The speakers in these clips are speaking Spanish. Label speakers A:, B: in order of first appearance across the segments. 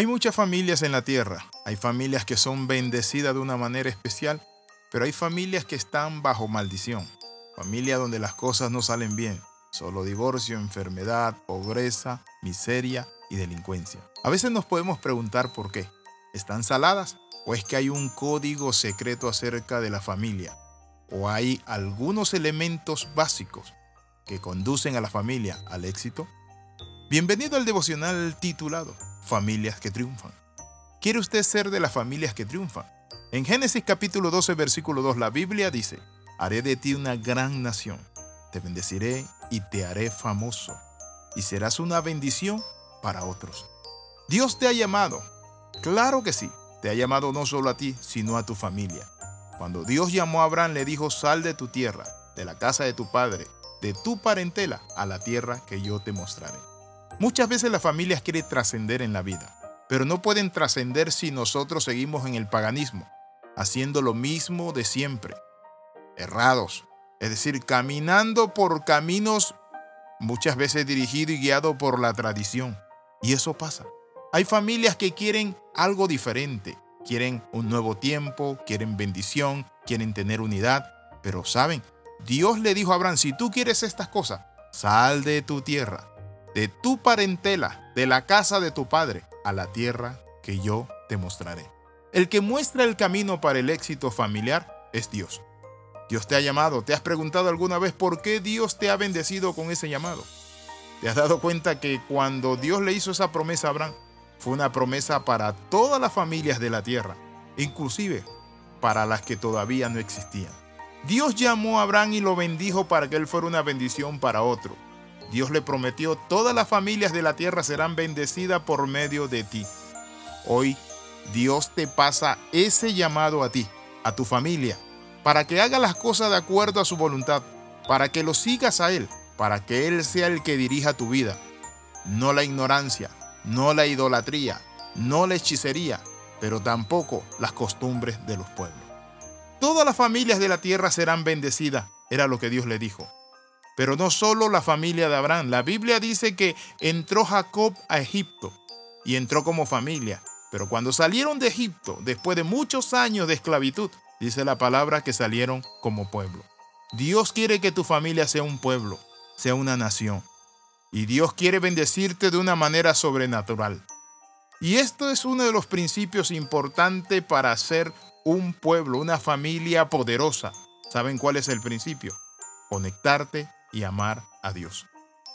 A: Hay muchas familias en la tierra. Hay familias que son bendecidas de una manera especial, pero hay familias que están bajo maldición. Familias donde las cosas no salen bien. Solo divorcio, enfermedad, pobreza, miseria y delincuencia. A veces nos podemos preguntar por qué. ¿Están saladas? ¿O es que hay un código secreto acerca de la familia? ¿O hay algunos elementos básicos que conducen a la familia al éxito? Bienvenido al devocional titulado Familias que triunfan. ¿Quiere usted ser de las familias que triunfan? En Génesis capítulo 12 versículo 2 la Biblia dice, Haré de ti una gran nación, te bendeciré y te haré famoso, y serás una bendición para otros. Dios te ha llamado, claro que sí, te ha llamado no solo a ti, sino a tu familia. Cuando Dios llamó a Abraham le dijo, sal de tu tierra, de la casa de tu padre, de tu parentela, a la tierra que yo te mostraré. Muchas veces las familias quieren trascender en la vida, pero no pueden trascender si nosotros seguimos en el paganismo, haciendo lo mismo de siempre, errados, es decir, caminando por caminos muchas veces dirigidos y guiados por la tradición. Y eso pasa. Hay familias que quieren algo diferente, quieren un nuevo tiempo, quieren bendición, quieren tener unidad, pero saben, Dios le dijo a Abraham, si tú quieres estas cosas, sal de tu tierra, de tu parentela, de la casa de tu padre, a la tierra que yo te mostraré. El que muestra el camino para el éxito familiar es Dios. Dios te ha llamado. ¿Te has preguntado alguna vez por qué Dios te ha bendecido con ese llamado? ¿Te has dado cuenta que cuando Dios le hizo esa promesa a Abraham, fue una promesa para todas las familias de la tierra, inclusive para las que todavía no existían? Dios llamó a Abraham y lo bendijo para que él fuera una bendición para otro. Dios le prometió, todas las familias de la tierra serán bendecidas por medio de ti. Hoy Dios te pasa ese llamado a ti, a tu familia, para que haga las cosas de acuerdo a su voluntad, para que lo sigas a Él, para que Él sea el que dirija tu vida. No la ignorancia, no la idolatría, no la hechicería, pero tampoco las costumbres de los pueblos. Todas las familias de la tierra serán bendecidas, era lo que Dios le dijo. Pero no solo la familia de Abraham, la Biblia dice que entró Jacob a Egipto y entró como familia, pero cuando salieron de Egipto, después de muchos años de esclavitud, Dice la palabra que salieron como pueblo. Dios quiere que tu familia sea un pueblo, sea una nación. Y Dios quiere bendecirte de una manera sobrenatural. Y esto es uno de los principios importantes para ser un pueblo, una familia poderosa. ¿Saben cuál es el principio? Conectarte y amar a Dios.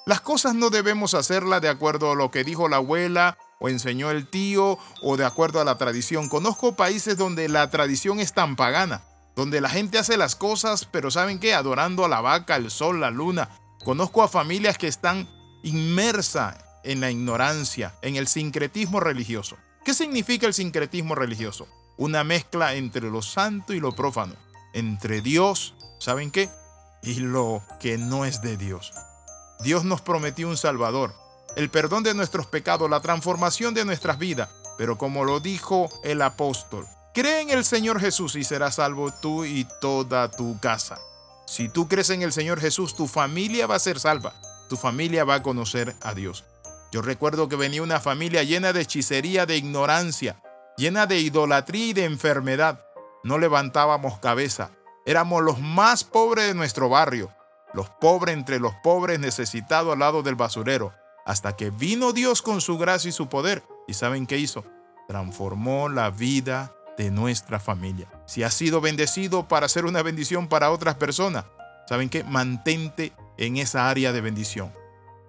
A: Las cosas no debemos hacerlas de acuerdo a lo que dijo la abuela o enseñó el tío o de acuerdo a la tradición. Conozco países donde la tradición es tan pagana, donde la gente hace las cosas, pero ¿saben qué? Adorando a la vaca, el sol, la luna. Conozco a familias que están inmersas en la ignorancia, en el sincretismo religioso. ¿Qué significa el sincretismo religioso? Una mezcla entre lo santo y lo profano, entre Dios, ¿saben qué? Y lo que no es de Dios. Dios nos prometió un Salvador, el perdón de nuestros pecados, la transformación de nuestras vidas. Pero como lo dijo el apóstol, cree en el Señor Jesús y serás salvo tú y toda tu casa. Si tú crees en el Señor Jesús, tu familia va a ser salva. Tu familia va a conocer a Dios. Yo recuerdo que venía una familia llena de hechicería, de ignorancia, llena de idolatría y de enfermedad. No levantábamos cabeza. Éramos los más pobres de nuestro barrio, los pobres entre los pobres necesitados al lado del basurero hasta que vino Dios con su gracia y su poder. ¿Y saben qué hizo? Transformó la vida de nuestra familia. Si has sido bendecido para ser una bendición para otras personas, ¿saben qué? Mantente en esa área de bendición.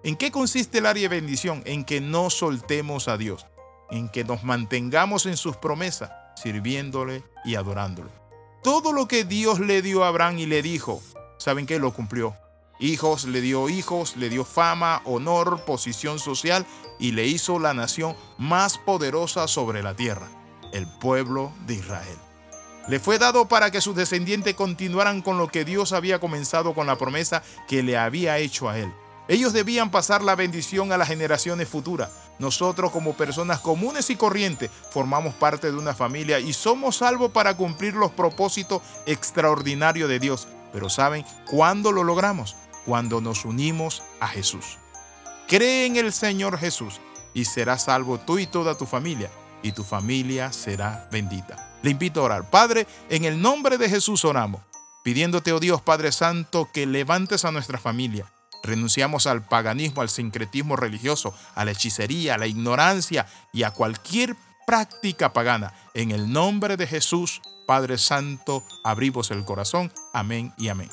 A: ¿En qué consiste el área de bendición? En que no soltemos a Dios, en que nos mantengamos en sus promesas, sirviéndole y adorándole. Todo lo que Dios le dio a Abraham y le dijo, ¿saben qué? Lo cumplió. Hijos le dio hijos, le dio fama, honor, posición social y le hizo la nación más poderosa sobre la tierra, el pueblo de Israel. Le fue dado para que sus descendientes continuaran con lo que Dios había comenzado con la promesa que le había hecho a él. Ellos debían pasar la bendición a las generaciones futuras. Nosotros como personas comunes y corrientes formamos parte de una familia y somos salvos para cumplir los propósitos extraordinarios de Dios. Pero ¿saben cuándo lo logramos? cuando nos unimos a Jesús. Cree en el Señor Jesús y serás salvo tú y toda tu familia, y tu familia será bendita. Le invito a orar. Padre, en el nombre de Jesús oramos, pidiéndote, oh Dios Padre Santo, que levantes a nuestra familia. Renunciamos al paganismo, al sincretismo religioso, a la hechicería, a la ignorancia y a cualquier práctica pagana. En el nombre de Jesús, Padre Santo, abrimos el corazón. Amén y amén.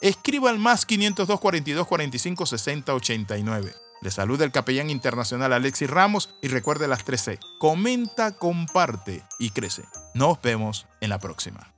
A: Escriba al más 502 42 45 60 89. Le saluda el capellán internacional Alexis Ramos y recuerde las 13. Comenta, comparte y crece. Nos vemos en la próxima.